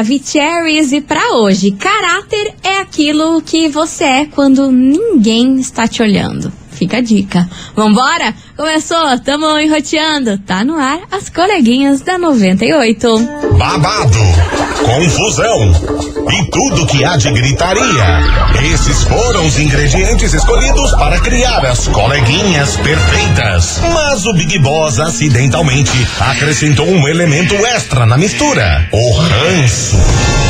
Maravicheries e para hoje, caráter é aquilo que você é quando ninguém está te olhando. Fica a dica. Vambora? Começou, tamo enroteando. Tá no ar as coleguinhas da 98. Babado, confusão e tudo que há de gritaria. Esses foram os ingredientes escolhidos para criar as coleguinhas perfeitas. Mas o Big Boss acidentalmente acrescentou um elemento extra na mistura: o ranço.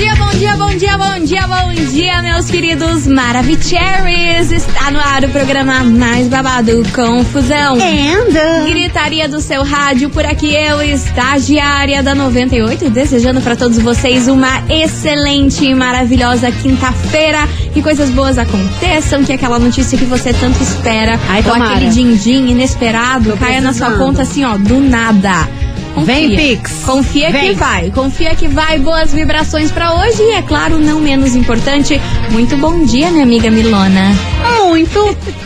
Bom dia, bom dia, bom dia, bom dia, bom dia, meus queridos Maravicheries. Está no ar o programa mais babado, Confusão. Anda. Gritaria do seu rádio, por aqui eu, estagiária da 98, desejando para todos vocês uma excelente e maravilhosa quinta-feira. Que coisas boas aconteçam, que aquela notícia que você tanto espera, Ai, ou tomara. aquele din-din inesperado, Tô caia na sua conta assim, ó, do nada. Confia. Vem, Pix. Confia que Vem. vai. Confia que vai. Boas vibrações pra hoje. E é claro, não menos importante, muito bom dia, minha amiga Milona. Muito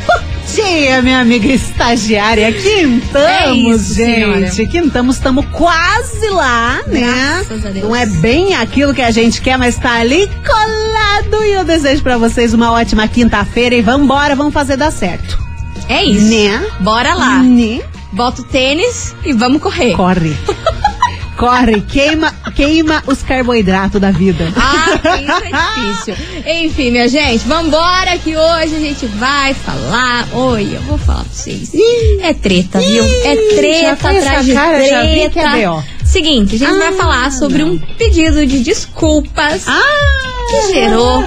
bom dia, minha amiga estagiária. É Quintamos, isso, gente. senhora. Quintamos, estamos quase lá, né? Graças a Deus. Não é bem aquilo que a gente quer, mas tá ali colado. E eu desejo pra vocês uma ótima quinta-feira. E vambora, vamos fazer dar certo. É isso. Né? Bora lá. Né? Bota o tênis e vamos correr. Corre. Corre, queima, queima os carboidratos da vida. Ah, isso é difícil. Enfim, minha gente, vambora que hoje a gente vai falar. Oi, eu vou falar pra vocês. É treta, viu? É treta atrás de cara, vi treta. é. Seguinte, a gente vai Ah, falar sobre não. um pedido de desculpas Ah! que gerou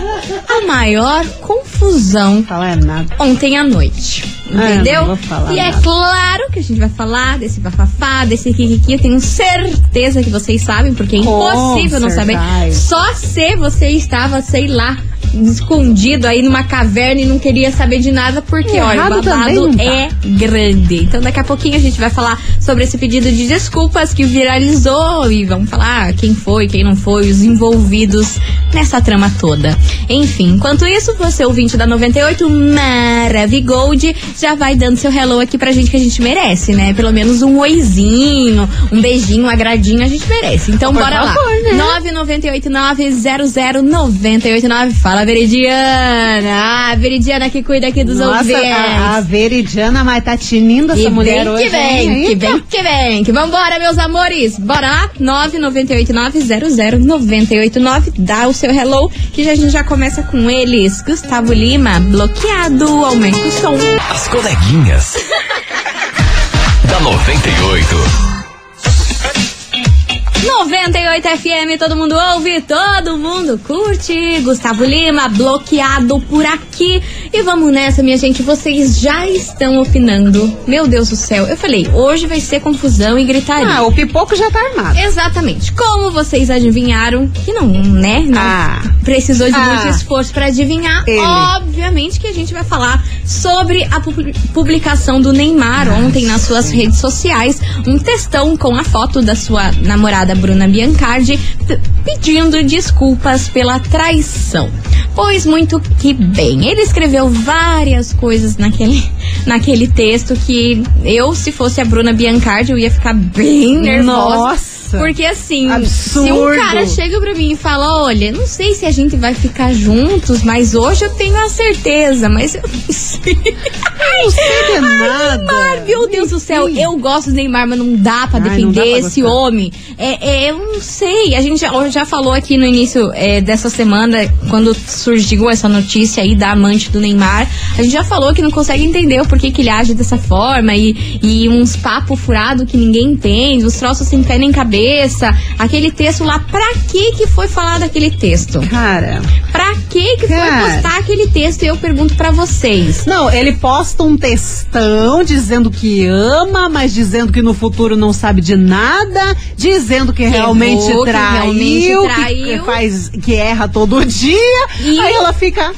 a maior confusão nada. ontem à noite. Ah, Entendeu? não e é nada. claro que a gente vai falar desse bafafá, desse kikiki. Eu tenho certeza que vocês sabem, porque é Com impossível não saber. certeza. Só se você estava, sei lá, escondido aí numa caverna e não queria saber de nada, porque, olha, o babado tá. é grande. Então, daqui a pouquinho a gente vai falar sobre esse pedido de desculpas que viralizou e vamos falar quem foi, quem não foi, os envolvidos nessa trama toda. Enfim, enquanto isso, você ouvinte da 98 Maravigold já vai dando seu hello aqui pra gente que a gente merece, né? Pelo menos um oizinho, um beijinho, um agradinho a gente merece. Então, Por bora favor, lá. né? 998900989. Fala, Veridiana. Ah, Veridiana que cuida aqui dos Nossa, ouvintes. a, a Veridiana, mas tá tinindo essa Que mulher vem, hoje. que vem, hein? que vem, que vem, que vambora, meus amores. Bora lá, 998900989. Dá o seu hello, que já, a gente já começa com eles. Gustavo Lima, bloqueado, aumenta o som. As coleguinhas. da 98. 98 FM, todo mundo ouve, todo mundo curte. Gustavo Lima, bloqueado por aqui. E vamos nessa, minha gente. Vocês já estão opinando. Meu Deus do céu. Eu falei, hoje vai ser confusão e gritaria. Ah, o pipoco já tá armado. Exatamente. Como vocês adivinharam, que não, né? Não Ah. precisou de Ah. muito esforço pra adivinhar. Ele. Obviamente que a gente vai falar sobre a pu- publicação do Neymar ontem nas suas redes sociais. Um textão com a foto da sua namorada Bruna Biancardi pedindo desculpas pela traição. Pois muito que bem. Ele escreveu várias coisas naquele, naquele texto que eu, se fosse a Bruna Biancardi, eu ia ficar bem nervosa. Nossa. Porque assim, se um Absurdo. cara chega pra mim e fala, olha, não sei se a gente vai ficar juntos, mas hoje eu tenho a certeza, mas eu não sei. Não sei de nada. Neymar, meu Deus do céu, eu gosto do Neymar, mas não dá pra Ai, defender dá pra esse homem. É, é, eu não sei. A gente já, já falou aqui no início é, dessa semana, quando surgiu essa notícia aí da amante do Neymar, a gente já falou que não consegue entender o porquê que ele age dessa forma e, e uns papos furados que ninguém entende, os troços sem pé nem cabeça. Aquele texto lá, pra que que foi falado aquele texto? Cara. Pra que que foi Cara. postar aquele texto? E eu pergunto pra vocês. Não, ele posta um textão dizendo que ama, mas dizendo que no futuro não sabe de nada, dizendo que, realmente, errou, que traiu, realmente que traiu. faz, que erra todo dia. E- Aí ela fica,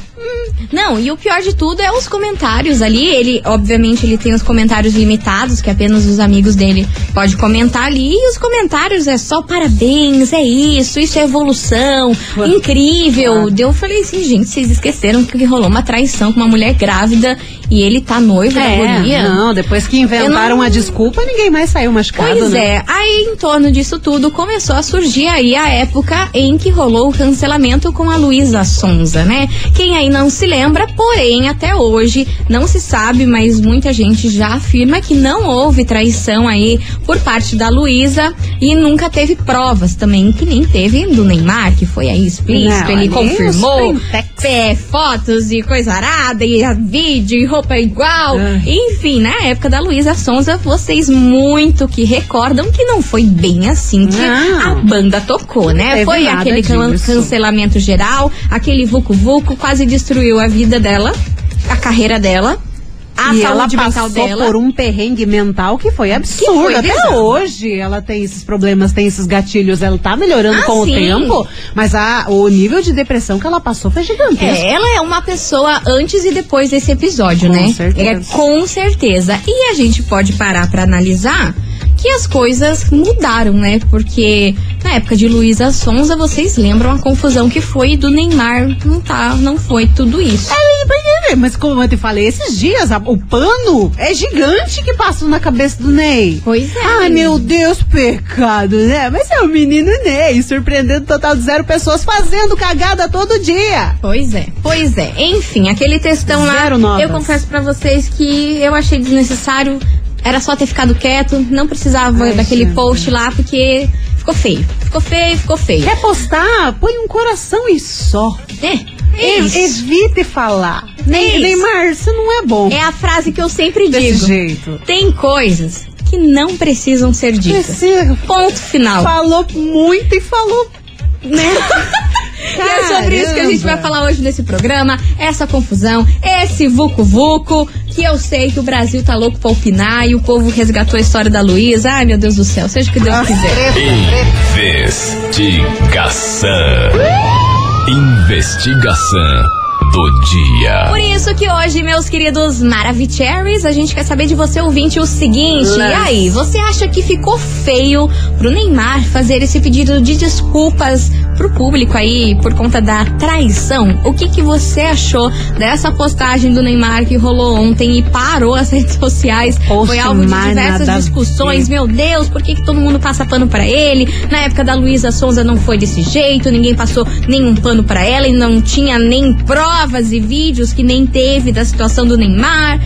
Não, e o pior de tudo é os comentários ali. Ele, obviamente, ele tem os comentários limitados, que apenas os amigos dele pode comentar ali. E os comentários é só parabéns, é isso, isso é evolução, incrível. Eu falei assim, gente, vocês esqueceram que rolou uma traição com uma mulher grávida e ele tá noivo da guria. É, não, depois que inventaram não- a desculpa, ninguém mais saiu machucado, Pois né? é, aí em torno disso tudo começou a surgir aí a época em que rolou o cancelamento com a Luísa Sonza, né? Quem aí não se lembra, porém até hoje não se sabe, mas muita gente já afirma que não houve traição aí por parte da Luísa e nunca teve provas também, que nem teve do Neymar, que foi aí explícito, Não, ele ali confirmou fotos e coisa arada, e a vídeo e roupa igual. Ah. Enfim, na época da Luísa Sonza, vocês muito que recordam que não foi bem assim que Não. a banda tocou, né? teve Foi aquele can- disso. cancelamento geral, aquele vucu-vucu quase destruiu a vida dela, a carreira dela. A e ela passou dela. por um perrengue mental que foi absurdo. foi Até bizarro. hoje ela tem esses problemas, tem esses gatilhos. Ela tá melhorando Ah, com sim. o tempo, mas a, o nível de depressão que ela passou foi gigantesco. É, ela é uma pessoa antes e depois desse episódio, Com né? certeza. É, com certeza. E a gente pode parar pra analisar que as coisas mudaram, né? Porque na época de Luísa Sonza, vocês lembram a confusão que foi do Neymar. Não tá, não foi tudo isso. É, Mas como eu te falei, esses dias a- o pano é gigante que passou na cabeça do Ney. Pois é. Ai, meu Deus, pecado, né? Mas é o menino Ney, surpreendendo total de zero pessoas fazendo cagada todo dia. Pois é, pois é. Enfim, aquele textão Zero lá, novas. eu confesso pra vocês que eu achei desnecessário. Era só ter ficado quieto, não precisava Ai, daquele gente. post lá, porque ficou feio. Ficou feio, ficou feio. Quer postar? Põe um coração e só. É, isso. Evite falar. Isso. Nem, Neymar, isso não é bom. É a frase que eu sempre Desse digo. jeito. Tem coisas que não precisam ser ditas. Precisa. Ponto final. Falou muito e falou. Né? E é sobre isso que a gente vai falar hoje nesse programa. Essa confusão, esse vucu-vucu, que eu sei que o Brasil tá louco pra opinar e o povo resgatou a história da Luísa. Ai, meu Deus do céu, seja o que Deus Nossa, quiser. Investigação. Investigação do dia. Por isso que hoje, meus queridos Maravicheries, a gente quer saber de você, ouvinte, o seguinte. E aí, você acha que ficou feio pro Neymar fazer esse pedido de desculpas pro público aí por conta da traição? O que que você achou dessa postagem do Neymar que rolou ontem e parou as redes sociais? Poxa, Foi alvo de diversas discussões. Meu Deus, por que, que todo mundo passa pano pra ele? Na época da Luísa Sonza não foi desse jeito, ninguém passou nenhum pano pra ela e não tinha nem provas e vídeos que nem teve da situação do Neymar.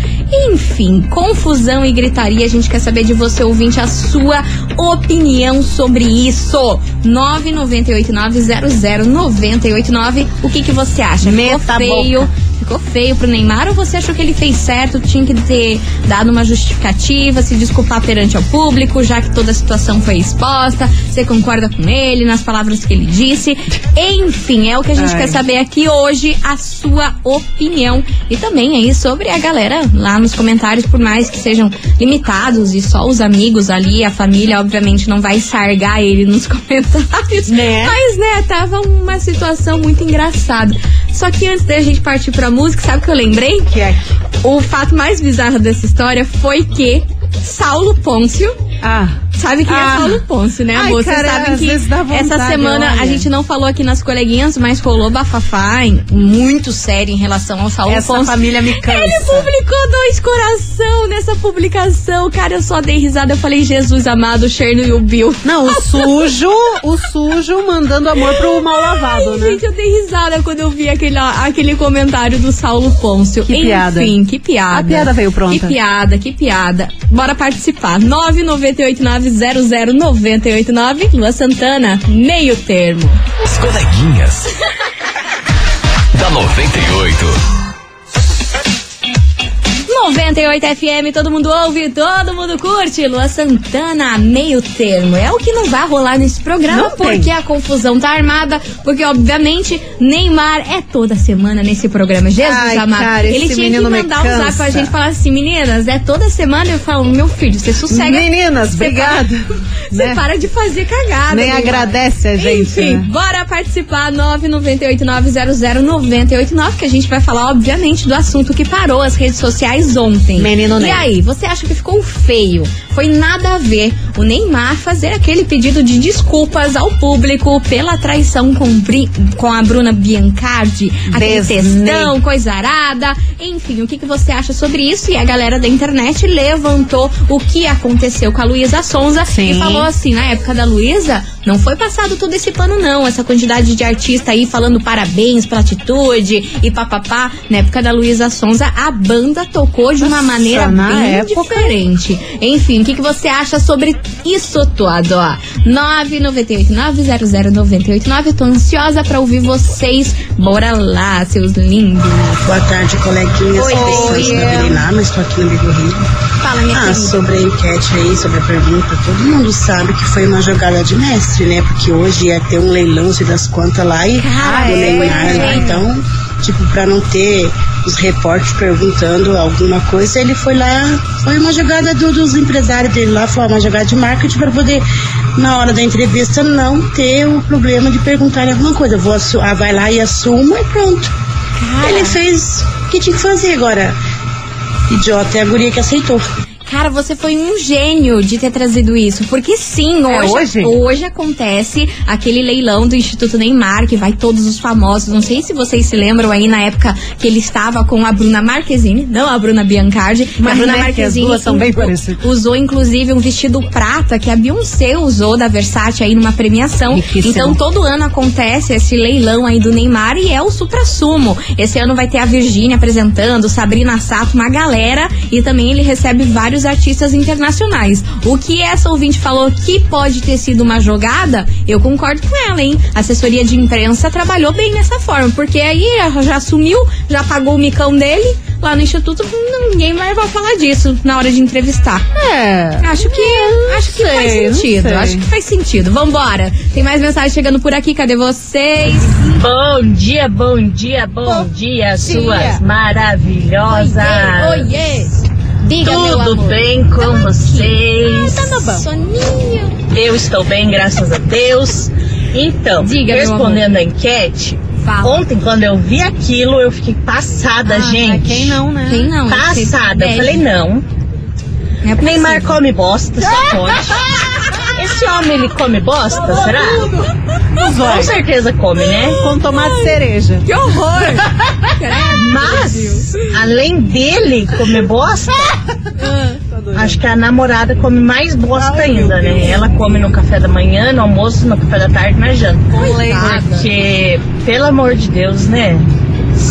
Enfim, confusão e gritaria. A gente quer saber de você, ouvinte, a sua opinião sobre isso. 998900989. O que que você acha? Meta Ficou feio? boca. Ficou feio pro Neymar ou você achou que ele fez certo? Tinha que ter dado uma justificativa, se desculpar perante ao público, já que toda a situação foi exposta. Você concorda com ele nas palavras que ele disse? Enfim, é o que a gente Ai. quer saber aqui hoje, a sua opinião. E também aí sobre a galera lá nos comentários, por mais que sejam limitados e só os amigos ali, a família, obviamente, não vai sargar ele nos comentários. Né? Mas, né, tava uma situação muito engraçada. Só que antes da gente partir pra música, sabe o que eu lembrei? Que é. O fato mais bizarro dessa história foi que Saulo Pôncio. Ah. Sabe quem Ah. é Saulo Pôncio, né? Ai, Vocês sabem que vontade, essa semana a olha. gente não falou aqui nas coleguinhas, mas rolou bafafá muito sério em relação ao Saulo Essa Pôncio. família me cansa. Ele publicou dois coração nessa publicação. Cara, eu só dei risada. Eu falei, Jesus amado, o Cherno e o Bill. Não, o sujo, o sujo mandando amor pro mal lavado, Ai, né? gente, eu dei risada quando eu vi aquele, aquele comentário do Saulo Pôncio. Que Enfim, piada. que piada. A piada veio pronta. Que piada, que piada. Bora participar. 998900989. Lua Santana, meio termo. As coleguinhas. da 98. 98 FM, todo mundo ouve, todo mundo curte. Lua Santana, meio termo. É o que não vai rolar nesse programa, Não tem. porque a confusão tá armada. Porque, obviamente, Neymar é toda semana nesse programa. Jesus Ai, amado. cara, Ele tinha que mandar um zap pra gente e falar assim: meninas, é toda semana. Eu falo, meu filho, você sossega. Meninas, para- Você Né? para de fazer cagada. Nem Neymar. agradece a gente, Enfim, né? bora participar 998900989 que a gente vai falar, obviamente, do assunto que parou as redes sociais ontem. Menino E Ney. aí, você acha que ficou feio? Foi nada a ver o Neymar fazer aquele pedido de desculpas ao público pela traição com, Bri- com a Bruna Biancardi, aquele Desney. textão, coisa arada. Enfim, o que, que você acha sobre isso? E a galera da internet levantou o que aconteceu com a Luísa Sonza Sim. e falou assim, na época da Luísa, não foi passado todo esse pano não, essa quantidade de artista aí falando parabéns pela atitude e papapá. Na época da Luísa Sonza, a banda tocou de uma Nossa, maneira bem época- diferente. Enfim, o que, que você acha sobre isso todo, ó? 998-900-989. Tô ansiosa pra ouvir vocês. Bora lá, seus lindos. Boa tarde, coleguinhas. Oi, Oi, da Beriná, mas estou aqui no Bigo Rio. Fala, minha Ah, querida. sobre a enquete aí, sobre a pergunta, todo mundo sabe que foi uma jogada de mestre, né? Porque hoje ia ter um leilão, se das quantas lá, e o é, Neymar lá. Então, tipo, pra não ter os repórteres perguntando alguma coisa, ele foi lá, foi uma jogada do- dos empresários dele lá, foi uma jogada de marketing para poder, na hora da entrevista, não ter o problema de perguntar alguma coisa. Vou ah, vai lá e assuma e pronto. Ele fez o que tinha que fazer agora. Idiota é a guria que aceitou. Cara, você foi um gênio de ter trazido isso. Porque sim, É hoje, hoje? acontece aquele leilão do Instituto Neymar, que vai todos os famosos. Não sei se vocês se lembram aí na época que ele estava com a Bruna Marquezine, não a Bruna Biancardi. Mas, a Bruna né, que as duas são bem parecidas. usou inclusive um vestido prata que a Beyoncé usou da Versace aí numa premiação. Riquíssimo. Então todo ano acontece esse leilão aí do Neymar e é o supra-sumo. Esse ano vai ter a Virgínia apresentando, Sabrina Sato, uma galera e também ele recebe vários artistas internacionais. O que essa ouvinte falou que pode ter sido uma jogada, eu concordo com ela, hein? A assessoria de imprensa trabalhou bem nessa forma, porque aí já assumiu, já pagou o micão dele lá no instituto, ninguém mais vai falar disso na hora de entrevistar. É. Acho que, acho que sei, faz sentido. Acho que faz sentido. Vambora. Tem mais mensagem chegando por aqui. Cadê vocês? Bom dia, bom dia, bom, dia, suas maravilhosas. Oiê! Diga, meu Tudo amor. bem com vocês? Tá no bom. Soninho. Eu estou bem, graças a Deus. Então, Diga, respondendo a enquete, Fala. ontem quando eu vi aquilo, eu fiquei passada, Ah, gente. Quem não, né? Quem não? Passada. Eu falei, não. É Neymar come bosta, só pode. Esse homem, ele come bosta, será? Com certeza come, né? Com tomate cereja. Que horror! Além dele comer bosta, acho que a namorada come mais bosta ainda, né? Ela come no café da manhã, no almoço, no café da tarde, na janta. Coitada. Porque, pelo amor de Deus, né?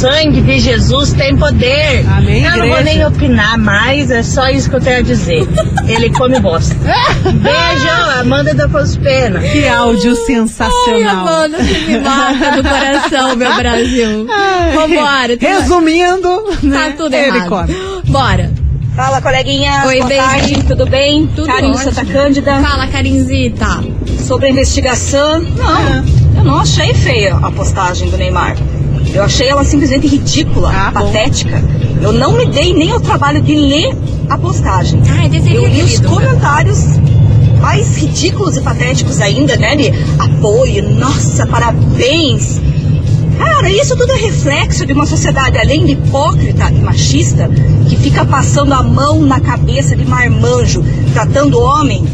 Sangue de Jesus tem poder. Amém, eu não vou igreja. nem opinar mais, é só isso que eu tenho a dizer. Ele come bosta. Beijo, Amanda da Cospena. Que áudio Ai, sensacional. mano, que me mata do coração, meu Brasil. Vambora. mais- Resumindo, Tá né, tudo ele errado. come. Bora. Fala, coleguinha. Oi, Boa beijo. tarde, tudo bem? Tudo Karine ótimo. Santa Cândida. Fala, Karinzita. Sobre a investigação, não, eu não achei feia a postagem do Neymar. Eu achei ela simplesmente ridícula, Ah, bom. patética. Eu não me dei nem ao trabalho de ler a postagem. Ai, deveria Eu li os comentários mais ridículos e patéticos ainda, né? De apoio, nossa, parabéns. Cara, isso tudo é reflexo de uma sociedade, além de hipócrita e machista, que fica passando a mão na cabeça de marmanjo, tratando o homem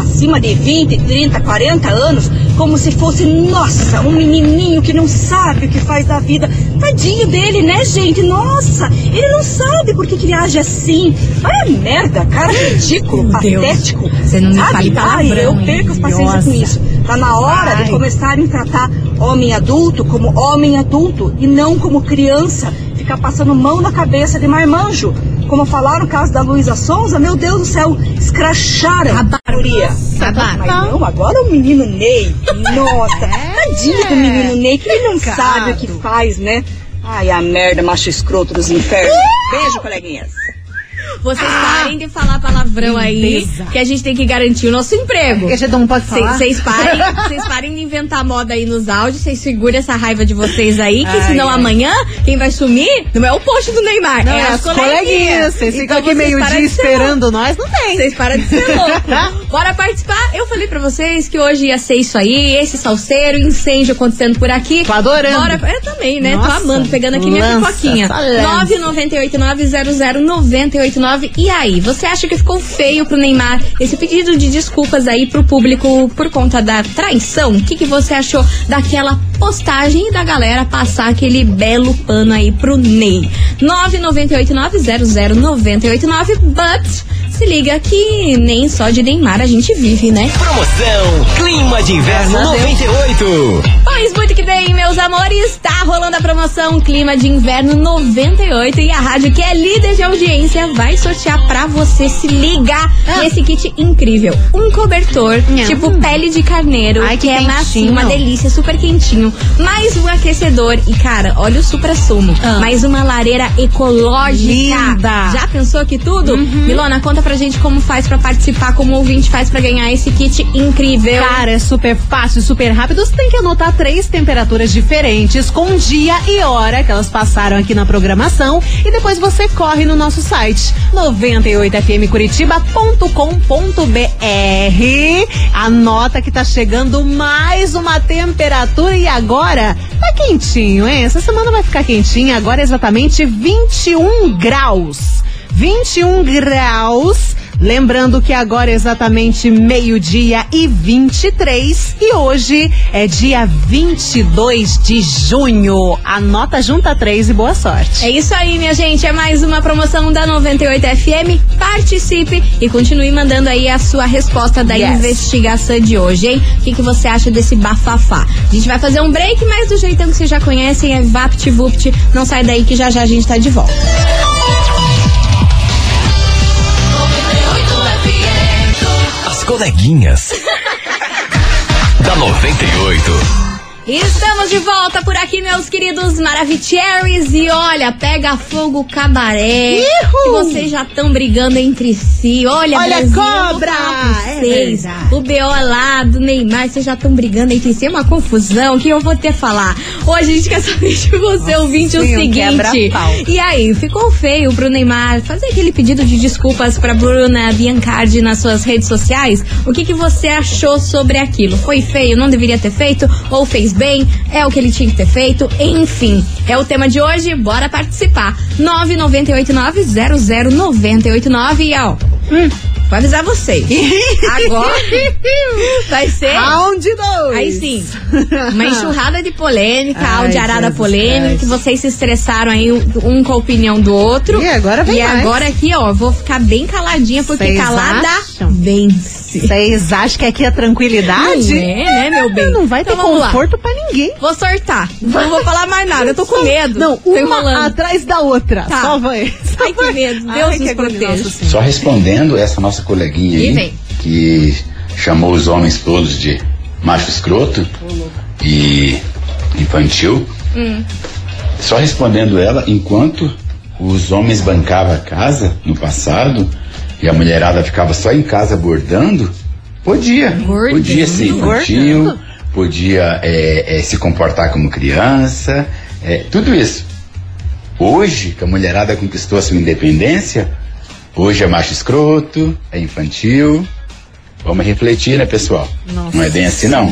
acima de 20, 30, 40 anos como se fosse, nossa, um menininho que não sabe o que faz da vida. Tadinho dele, né, gente? Nossa, ele não sabe por que, que ele age assim. Olha a merda, cara, ridículo, patético. Você não me sabe? Ai, eu perco as paciências com isso. Tá na hora Ai. de começarem a tratar homem adulto como homem adulto e não como criança. Ficar passando mão na cabeça de marmanjo. Como falaram no caso da Luísa Sonza, meu Deus do céu, escracharam a. Acabaram. Mas não, agora o menino Ney, nossa, tadinho do menino Ney, que ele não sabe o que faz, né? Ai, a merda, macho escroto dos infernos. Beijo, coleguinhas. Vocês ah! parem de falar palavrão aí, que a gente tem que garantir o nosso emprego. Porque a gente não pode falar. Vocês parem, vocês parem de inventar moda aí nos áudios, vocês segurem essa raiva de vocês aí, que ai, senão ai. amanhã quem vai sumir não é o posto do Neymar, não, é, é as, as coleguinhas. Vocês ficam então aqui meio-dia esperando nós, não tem. Vocês param de ser louco. Bora participar? Eu falei pra vocês que hoje ia ser isso aí, esse salseiro, incêndio acontecendo por aqui. Tô adorando. Bora, eu também, né? Nossa, Tô amando, pegando aqui minha pipoquinha. 998 900 98 9. E aí, você acha que ficou feio pro Neymar esse pedido de desculpas aí pro público por conta da traição? O que, que você achou daquela postagem e da galera passar aquele belo pano aí pro Ney? 998900989 But se liga que nem só de Neymar a gente vive, né? Promoção Clima de Inverno 98. Pois muito que bem, meus amores, está rolando a promoção Clima de Inverno 98 e a rádio que é líder de audiência vai sortear pra você se ligar Ah. nesse kit incrível. Um cobertor, tipo pele de carneiro, Ai, que é quentinho. macio, uma delícia, super quentinho. Mais um aquecedor e, cara, olha o supra-sumo. Ah. Mais uma lareira ecológica. Linda. Já pensou que tudo? Uhum. Milona, conta pra gente como faz pra participar, como o ouvinte faz pra ganhar esse kit incrível. Cara, é super fácil, super rápido. Você tem que anotar três temperaturas diferentes com dia e hora que elas passaram aqui na programação e depois você corre no nosso site 98fmcuritiba.com.br. Anota que tá chegando mais uma temperatura e agora tá quentinho, hein? Essa semana vai ficar quentinha, agora é exatamente 21 graus. 21 graus. Lembrando que agora é exatamente meio-dia e 23 e hoje é dia 22 de junho. Anota junta 3 e boa sorte. É isso aí, minha gente. É mais uma promoção da 98 FM. Participe e continue mandando aí a sua resposta da Yes. investigação de hoje, hein? O que, que você acha desse bafafá? A gente vai fazer um break, mas do jeitão que vocês já conhecem, é VaptVupt. Não sai daí que já já a gente tá de volta. Coleguinhas. da 98. Estamos de volta por aqui, meus queridos Maravicheries. E olha, pega fogo o cabaré. Que vocês já estão brigando entre si. Olha, Olha, Brasil, cobra! É vocês. verdade. o BO lá do Neymar, vocês já estão brigando entre si. É uma confusão que eu vou ter falar. Hoje a gente quer saber de você, ouvinte, o seguinte. E aí, ficou feio pro Neymar fazer aquele pedido de desculpas pra Bruna Biancardi nas suas redes sociais? O que, que você achou sobre aquilo? Foi feio? Não deveria ter feito? Ou fez bem? É o que ele tinha que ter feito? Enfim, é o tema de hoje. Bora participar. 998900989 e ó. Hum, vou avisar vocês. Agora vai ser. Round 2. Aí sim, uma enxurrada de polêmica, Jesus polêmica, que vocês se estressaram aí um com a opinião do outro. E agora vem E mais. agora aqui, ó, vou ficar bem caladinha, porque Vocês calada acham? vence. Vocês acham que aqui é tranquilidade? Não é, né, meu bem? Não vai ter Então lá. conforto pra ninguém. Vou sortar. Não vou falar mais nada, eu tô com medo. Não, uma enrolando. atrás da outra. Tá. Só vai. Só Ai, que medo. Deus Ai, nos proteja. Só respondendo essa nossa coleguinha E aí, vem. que chamou os homens todos de macho escroto e infantil. Só respondendo ela, enquanto os homens bancavam a casa no passado e a mulherada ficava só em casa bordando, podia. Bordando? Podia ser infantil, podia é, é, se comportar como criança, é, tudo isso. Hoje, que a mulherada conquistou a sua independência, hoje é macho escroto, é infantil. Vamos refletir, né, pessoal? Nossa não é bem assim, não.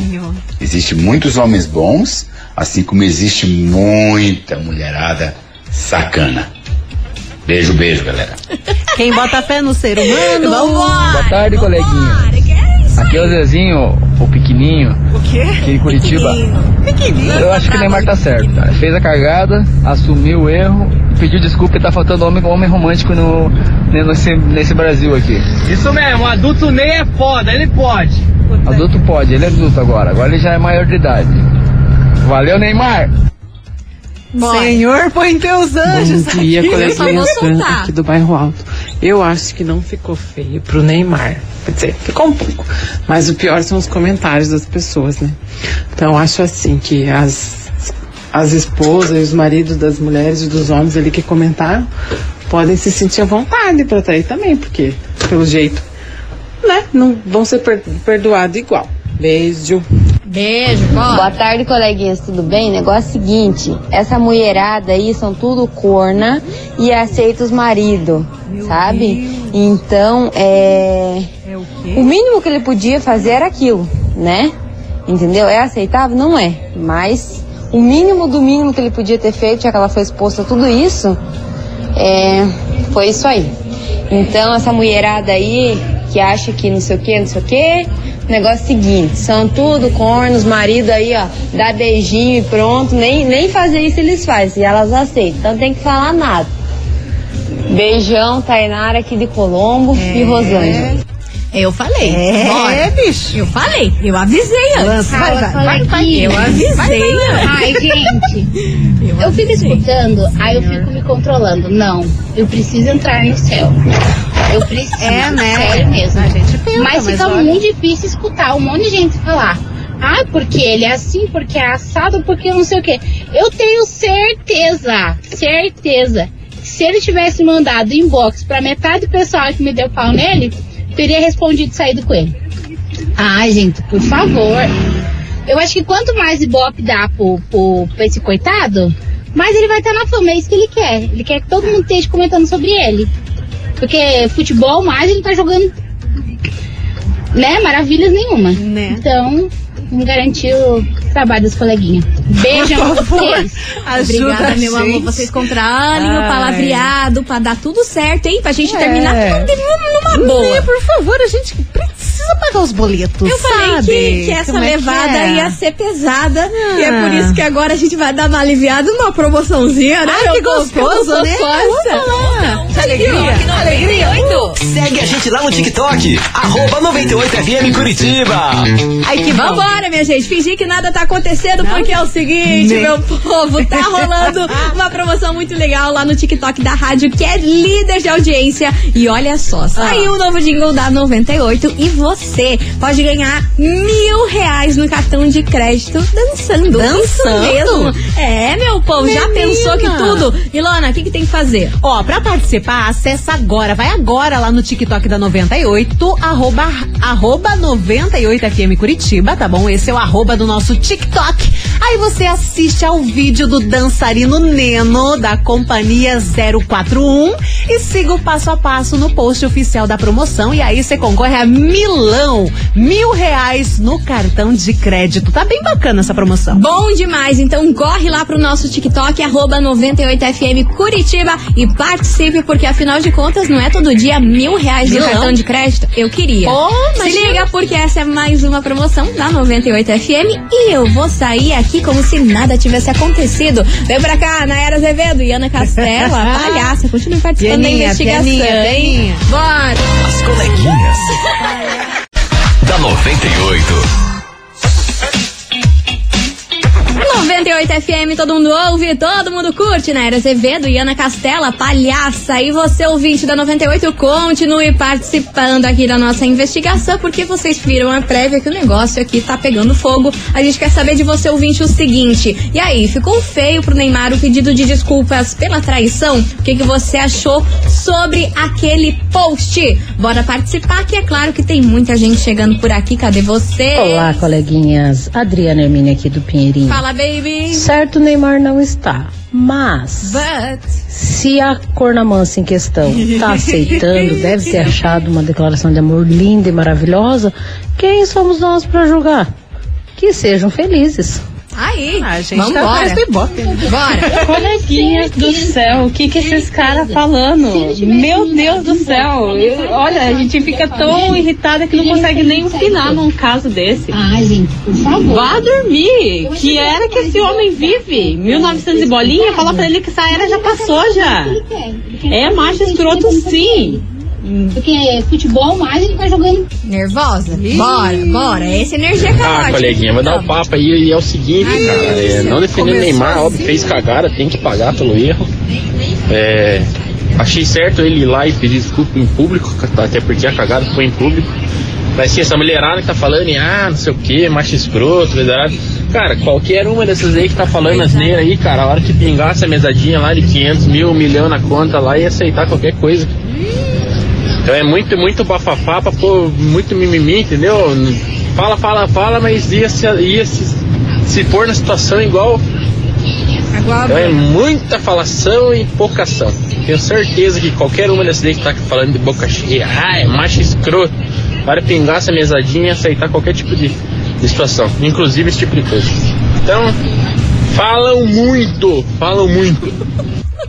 Existe muitos homens bons, assim como existe muita mulherada sacana. Beijo, beijo, galera. Quem bota fé no ser humano. Vambora! Boa tarde, vambora, coleguinha. que é isso Aqui é o Zezinho, o pequenininho, O quê? aqui em Curitiba. Pequenininho. Eu acho que o Neymar tá certo, cara. Fez a cagada, assumiu o erro, pediu desculpa e tá faltando homem, homem romântico no, nesse, nesse Brasil aqui. Isso mesmo, adulto nem é foda, ele pode. Adulto pode, ele é adulto agora, agora ele já é maior de idade. Valeu, Neymar! Bora. Senhor, põe teus anjos. Bom dia, Eu só coleguinha vou Sandra, soltar. aqui do bairro Alto. Eu acho que não ficou feio pro Neymar. Quer dizer, ficou um pouco. Mas o pior são os comentários das pessoas, né? Então eu acho assim que as, as esposas e os maridos das mulheres e dos homens ali que comentaram podem se sentir à vontade pra trair também, porque, pelo jeito, né, não vão ser per- perdoados igual. Beijo. Beijo, Boa tarde, coleguinhas, tudo bem? Negócio é o seguinte, essa mulherada aí são tudo corna e aceita os maridos, sabe? Então, é... O mínimo que ele podia fazer era aquilo, né? Entendeu? É aceitável? Não é. Mas o mínimo do mínimo que ele podia ter feito, já que ela foi exposta a tudo isso, é... foi isso aí. Então, essa mulherada aí que acha que não sei o que, não sei o que, o negócio é o seguinte, são tudo cornos, marido aí, ó, dá beijinho e pronto, nem, nem fazer isso eles fazem, e elas aceitam, então tem que falar nada. Beijão, Tainara aqui de Colombo e Rosângela. Eu falei. É, Bora. bicho. Eu falei. Eu avisei antes. Lança, vai, vai, vai, vai. Eu avisei Vai, vai, vai. antes. Ai, gente, eu, fico escutando, aí eu fico me controlando. Não, eu preciso entrar no céu. Eu preciso, É, né? sério mesmo. A gente pensa, mas mas fica olha. muito difícil escutar um monte de gente falar. Ah, porque ele é assim, porque é assado, porque não sei o quê. Eu tenho certeza, certeza, que se ele tivesse mandado inbox pra metade do pessoal que me deu pau nele, teria respondido e saído com ele. Ai, gente, por favor. Eu acho que quanto mais ibope dá pro, pro, pra esse coitado, mais ele vai estar na fama. É isso que ele quer. Ele quer que todo mundo esteja comentando sobre ele. Porque futebol, mais ele tá jogando, né, maravilhas nenhuma. Né? Então, me garantiu o trabalho dos coleguinhas. Beijão pra vocês. Ajuda Obrigada, a meu amor. Vocês controlem o palavreado pra dar tudo certo, hein? Pra gente É. terminar tudo numa Né, boa. por favor, a gente precisa pagar os boletos. Eu falei sabe? que, que essa Como é que levada é? ia ser pesada. E é por Ah. isso que agora a gente vai dar uma aliviada, uma promoçãozinha, né? Que gostoso, né? Que alegria. Alegria. Segue a gente lá no TikTok, arroba 98FM Curitiba. Ai, que bom. Vambora, minha gente. Fingir que nada tá acontecendo, porque é o seguinte, Nem. meu povo, tá rolando uma promoção muito legal lá no TikTok da rádio, que é líder de audiência. E olha só, saiu o novo jingle da 98 e você pode ganhar mil reais no cartão de crédito dançando. Dançando? Isso mesmo. É, meu povo, já Menina. pensou que tudo? Ilona, o que, que tem que fazer? Ó, pra participar, acessa agora. Vai agora lá no TikTok da 98, arroba, arroba 98FM Curitiba, tá bom? Esse é o arroba do nosso TikTok. Aí você assiste ao vídeo do dançarino Neno, da companhia 041, e siga o passo a passo no post oficial da promoção. E aí você concorre a milão, mil reais no cartão de crédito. Tá bem bacana essa promoção. Bom demais, então corre lá pro nosso TikTok, arroba 98FM Curitiba e participe, porque afinal de contas não é todo dia mil reais de cartão de crédito. Eu queria. Oh, Se liga, porque essa é mais uma promoção da 98FM e eu vou sair aqui como se nada tivesse acontecido. Vem pra cá, Nayara Azevedo e Ana Castela, palhaça, continue participando da Pianinha, investigação, pianinha, hein? pianinha. Bora! As coleguinhas. da 98. 98 FM, todo mundo ouve, todo mundo curte, né? Era Azevedo e Ana Castela, palhaça. E você, ouvinte da 98, continue participando aqui da nossa investigação, porque vocês viram a prévia que o negócio aqui tá pegando fogo. A gente quer saber de você, ouvinte, o seguinte. E aí, ficou feio pro Neymar o pedido de desculpas pela traição? O que, que você achou sobre aquele post? Bora participar, que é claro que tem muita gente chegando por aqui. Cadê você? Olá, coleguinhas. Adriana Hermínia aqui do Pinheirinho. Fala, baby. Certo, Neymar não está. Mas, But... se a cornamança em questão está aceitando, deve ter achado uma declaração de amor linda e maravilhosa, quem somos nós para julgar? Que sejam felizes. Aí, A gente tá vambora. atrás do Ibope. Bora. Coleguinhas do céu, o que que esses caras falando? Meu Deus do céu. Eu- olha, a gente fica tão irritada que não consegue nem opinar num caso desse. Ai, gente, por favor. Vá dormir, que era que esse homem vive. 1900 e bolinha, fala pra ele que essa era já passou já. É macho escroto sim. Porque futebol, mais ele tá jogando. Nervosa? Bora, bora. Essa energia Ah, caótica. coleguinha, vai dar um papo aí e é o seguinte, Ai, cara, é, não defendendo Começou Neymar, óbvio, assim. fez cagada, tem que pagar pelo erro. É, achei certo ele ir lá e pedir desculpa em público, até porque a cagada foi em público. Mas sim, essa mulherada que tá falando, em, ah, não sei o que, macho escroto, verdade. Cara, qualquer uma dessas aí que tá falando asneira aí, cara, a hora que pingasse a mesadinha lá de 500 mil, um milhão na conta lá, ia aceitar qualquer coisa. Então é muito, muito bafafá pra pôr muito mimimi, entendeu? Fala, fala, fala, mas ia se, ia se, se pôr na situação igual. Então é muita falação e pouca ação. Tenho certeza que qualquer uma dessas aí que tá falando de boca cheia, ah, é macho escroto, para pingar essa mesadinha e aceitar qualquer tipo de, de situação, inclusive esse tipo de coisa. Então, falam muito, falam muito.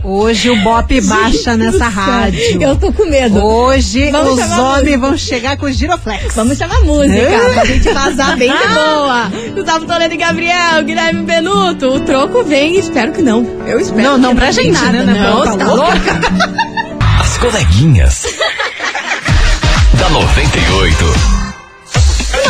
Hoje o Bop baixa nessa rádio. Eu tô com medo. Hoje Vamos os homens vão chegar com o giroflex. Vamos chamar música, É. pra gente vazar bem de boa. Gustavo Toledo e Gabriel, Guilherme Benuto. O troco vem, espero que não. Eu espero Não, que não pra gente, nada. né? Não, Tá você tá louca? louca? As coleguinhas. da 98.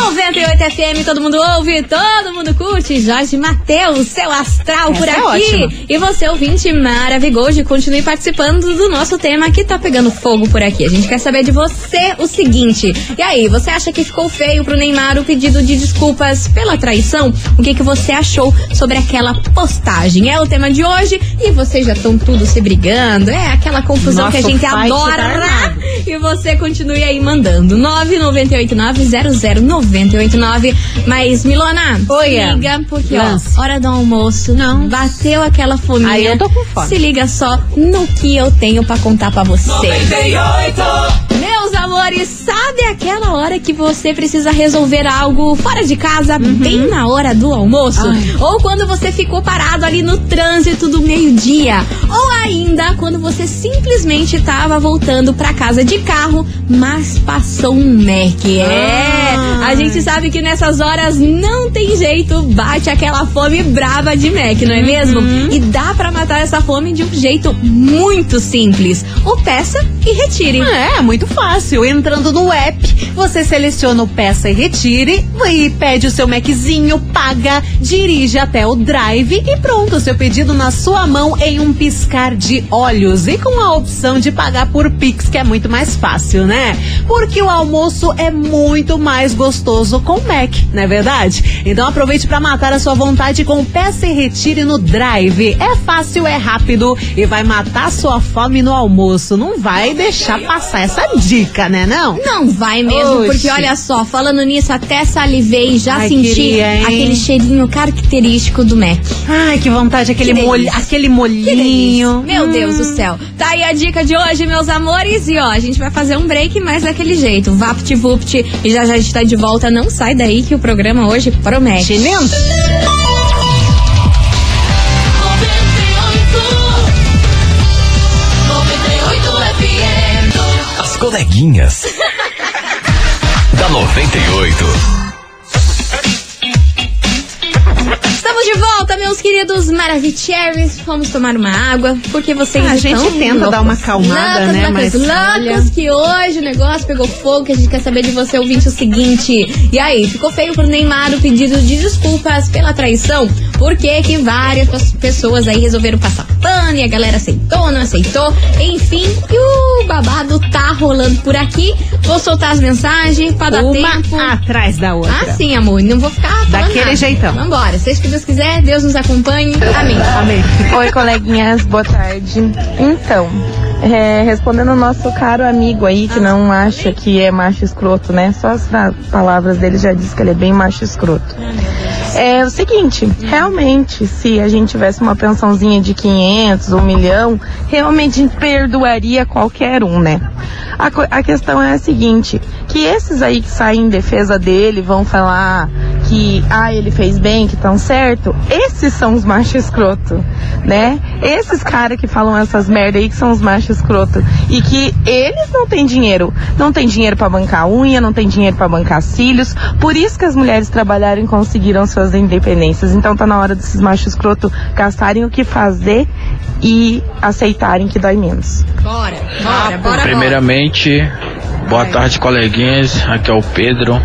98 FM, todo mundo ouve, todo mundo curte. Jorge Matheus, seu astral por Essa é aqui. ótima. e você, ouvinte maravilhoso, continue participando do nosso tema que tá pegando fogo por aqui. A gente quer saber de você o seguinte. E aí, você acha que ficou feio pro Neymar o pedido de desculpas pela traição? O que, que você achou sobre aquela postagem? É o tema de hoje e vocês já estão tudo se brigando. É aquela confusão Nossa, que a gente tá adora. armado. E você continue aí mandando. 998900989. Mas, Milona, Oi, se é. liga, porque, ó, hora do almoço. Não. Bateu aquela fominha. Aí eu tô com fome. Se liga só no que eu tenho pra contar pra você. Meus amores, sabe aquela hora que você precisa resolver algo fora de casa, bem na hora do almoço? Uhum. Ai. Ou quando você ficou parado ali no trânsito do meio-dia? Ou ainda quando você simplesmente estava voltando pra casa de carro, mas passou um Mac? É, a Ai. gente sabe que nessas horas não tem jeito, bate aquela fome brava de Mac, não é mesmo? E dá pra matar essa fome de um jeito muito simples. O peça e retire. É, muito fácil. Entrando no app, você seleciona o peça e retire e pede o seu Maczinho, paga, dirige até o drive e pronto, seu pedido na sua mão em um piscar de olhos e com a opção de pagar por Pix, que é muito mais fácil, né? Porque o almoço é muito mais gostoso com Mac, não é verdade? Então aproveite para matar a sua vontade com peça e retire no drive. É fácil, é rápido e vai matar sua fome no almoço. Não vai deixar passar essa dica, né, não? Não vai mesmo, Oxi. porque olha só, falando nisso, até salivei, já Ai, senti queria, aquele cheirinho característico do Mac. Ai, que vontade, aquele, Que molho, aquele Que molhinho. Meu Deus do céu. Tá aí a dica de hoje, meus amores. E ó, a gente vai fazer um break, mas daquele jeito. Vapt-vupt. E já já a gente tá de volta. Não sai daí que o programa hoje promete. Chinelo? Coleguinhas. da 98. Estamos de volta, meus queridos Maravicheries. Vamos tomar uma água, porque vocês Ah, a estão gente tenta dar uma loucos. acalmada, loucos, né, Loucos, mas loucos, olha- que hoje o negócio pegou fogo, que a gente quer saber de você, ouvinte, o seguinte. E aí, ficou feio pro Neymar o pedido de desculpas pela traição? Por que que várias pes- pessoas aí resolveram passar e a galera aceitou, não aceitou? Enfim, e o babado tá rolando por aqui. Vou soltar as mensagens pra dar Uma tempo. atrás da outra. Ah, sim, amor. Não vou ficar falando Daquele nada. jeitão. Vambora. Seja o que Deus quiser, Deus nos acompanhe. Amém. Amém. Oi, coleguinhas, boa tarde. Então, é, respondendo ao nosso caro amigo aí, que não acha que é macho escroto, né? Só as pa- palavras dele já diz que ele é bem macho escroto. É o seguinte, realmente, se a gente tivesse uma pensãozinha de 500, um milhão, realmente perdoaria qualquer um, né? A, a questão é a seguinte, que esses aí que saem em defesa dele vão falar que, ah, ele fez bem, que estão certo, esses são os machos escroto, né? Esses caras que falam essas merda aí que são os machos escroto e que eles não têm dinheiro, não tem dinheiro pra bancar unha, não tem dinheiro pra bancar cílios, por isso que as mulheres trabalharam e conseguiram suas independências. Então tá na hora desses machos escroto gastarem o que fazer e aceitarem que dói menos. Bora, bora, bora. Primeiramente, boa tarde, coleguinhas. Aqui é o Pedro.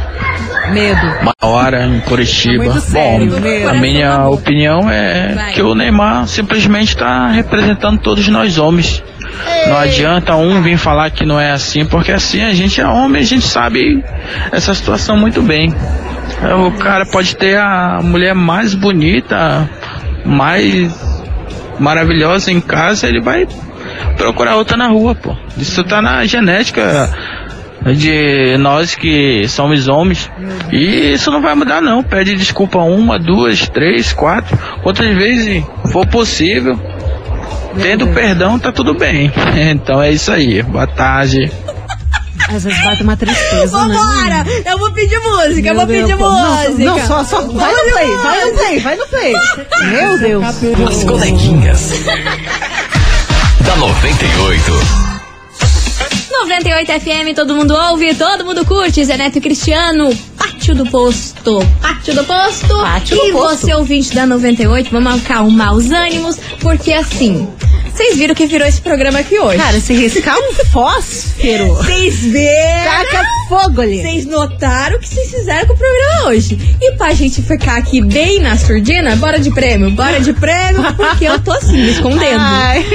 Medo. Uma hora em Curitiba. Sério, Bom, meu. a minha opinião é Vai. que o Neymar simplesmente está representando todos nós homens. Não adianta um vir falar que não é assim, porque assim a gente é homem, a gente sabe essa situação muito bem. É, O cara pode ter a mulher mais bonita, mais maravilhosa em casa, ele vai procurar outra na rua, pô. Isso tá na genética de nós que somos homens. E isso não vai mudar não. Pede desculpa uma, duas, três, quatro, quantas vezes for possível. Tendo perdão, tá tudo bem. Então é isso aí. Boa tarde. Às vezes bate uma tristeza, né? Vambora! Eu vou pedir música, eu vou Deus, pedir pô. Não, música. Não, só, só. Vai no play, vai no play, vai no play. Meu Deus. As coleguinhas. Da 98. 98 FM, todo mundo ouve, todo mundo curte. Zé Neto e Cristiano, Pátio do Posto. Pátio do Posto. Pátio do e Posto. você, ouvinte da 98, vamos acalmar os ânimos, porque assim, vocês viram que virou esse programa aqui hoje. Cara, se riscar um fósforo. Vocês viram? Taca fogo ali. Vocês notaram o que vocês fizeram com o programa hoje. E pra gente ficar aqui bem na surdina, bora de prêmio, bora de prêmio, porque eu tô assim, me escondendo. Ai.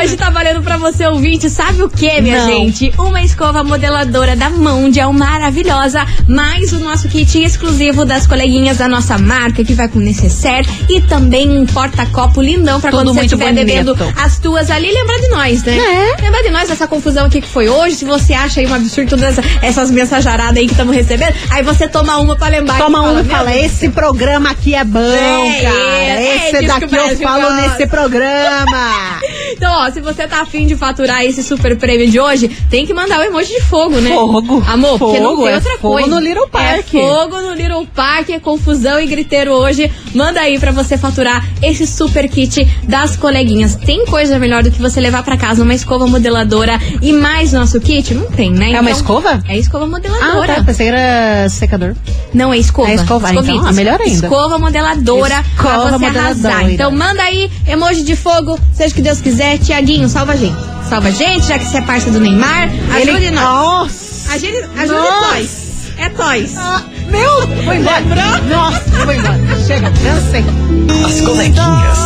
Hoje tá valendo pra você, ouvinte, sabe o que, minha Não. gente? Uma escova modeladora da Mondial maravilhosa, mais o nosso kit exclusivo das coleguinhas da nossa marca, que vai com necessaire, e também um porta-copo lindão pra Tudo quando você estiver bebendo as tuas ali, lembrar de nós, né? É. Lembrar de nós, essa confusão aqui que foi hoje, se você acha aí um absurdo todas essa- essas mensajaradas aí que estamos recebendo, aí você toma uma pra lembrar. Toma um e "Meu fala, esse programa aqui é bom, É, cara. é, esse é daqui eu falo gosta." nesse programa. Então, ó, se você tá afim de faturar esse super prêmio de hoje, tem que mandar o emoji de fogo, né? Fogo. Amor, porque não Fogo, tem é outra fogo coisa. no Little Park. É fogo no Little Park, é confusão e griteiro hoje. Manda aí pra você faturar esse super kit das coleguinhas. Tem coisa melhor do que você levar pra casa uma escova modeladora e mais nosso kit? Não tem, né? É uma Então, escova? É escova Ah, modeladora. tá. Pensei que era secador. Não, é escova. É escova, então, Escovita. ah, melhor ainda. Escova modeladora Escova pra você modeladora. arrasar. Então manda aí, emoji de fogo, seja o que Deus quiser. Tiaguinho, salva a gente. Salva a gente, já que você é parça do Neymar. Ajude Ele- nós. Nossa. Ajude, ajude nós. É nós. Ah, meu, vou embora. Nossa, vou embora. Chega, cansei. As coleguinhas.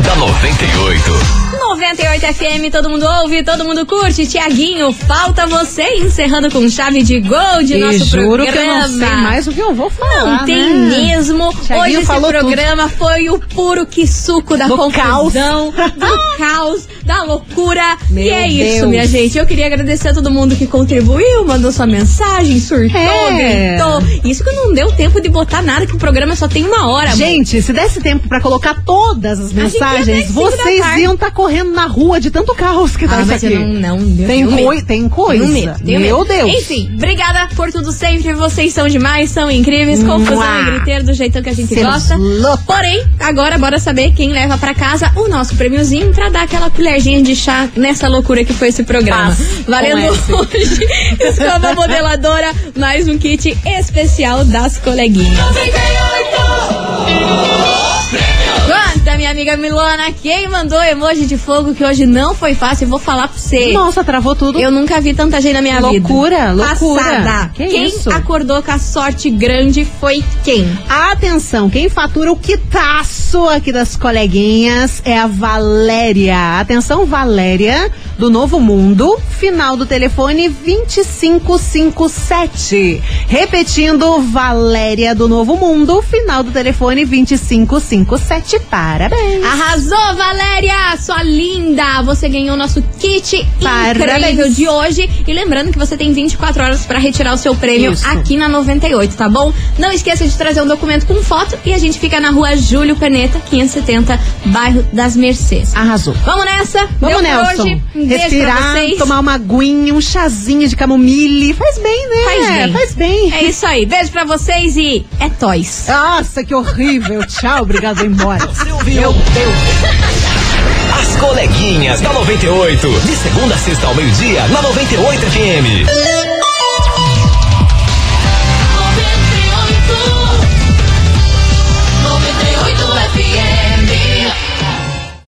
da 98. 98 FM, todo mundo ouve, todo mundo curte. Tiaguinho, falta você encerrando com chave de gol de E nosso juro programa. que eu não sei mais o que eu vou falar. Não tem né? mesmo. Thiaguinho Hoje esse programa foi o puro que suco da Do confusão, do caos, da loucura. Meu e é isso, Deus. minha gente. Eu queria agradecer a todo mundo que contribuiu, mandou sua mensagem, surtou, É. gritou. Isso que não deu tempo de botar nada, que o programa só tem uma hora. amor. Gente, se desse tempo pra colocar todas as mensagens, vocês iam estar correndo na rua de tanto caos que tá Ah, isso mas aqui. eu não, tem, coi tem coisa. Medo, tenho Meu medo. Deus. Enfim, obrigada por tudo sempre. Vocês são demais, são incríveis. Confusão Mua. e griteiro do jeitão que a gente Seres gosta. loucos. Porém, agora bora saber quem leva pra casa o nosso prêmiozinho pra dar aquela colherzinha de chá nessa loucura que foi esse programa. Paz Valendo hoje, escova modeladora, mais um kit especial das coleguinhas. Conta, minha amiga Milona, quem mandou emoji de fogo que hoje não foi fácil, eu vou falar pra você. Nossa, travou tudo. Eu nunca vi tanta gente na minha vida. Loucura, loucura. Que quem isso? acordou com a sorte grande foi quem? Atenção, quem fatura o quitaço aqui das coleguinhas é a Valéria. Atenção, Valéria, do Novo Mundo, final do telefone 2557. Repetindo, Valéria do Novo Mundo, final do telefone 2557. Parabéns. Arrasou, Valéria! Sua linda! Você ganhou nosso kit Parabéns. incrível de hoje. E lembrando que você tem 24 horas pra retirar o seu prêmio Isso. aqui na 98, tá bom? Não esqueça de trazer um documento com foto e a gente fica na rua Júlio Perneta, 570, bairro das Mercês. Arrasou. Vamos nessa? Vamos, Deu por Nelson. Hoje. Um beijo pra Respirar, vocês. tomar uma aguinha, um chazinho de camomile. Faz bem, né? Faz bem. Faz bem. É isso aí. Beijo pra vocês e é toys. Nossa, que horrível. Tchau, obrigado, embora. Você ouviu? Meu Deus. As coleguinhas da 98. De segunda a sexta ao meio-dia, na 98 FM.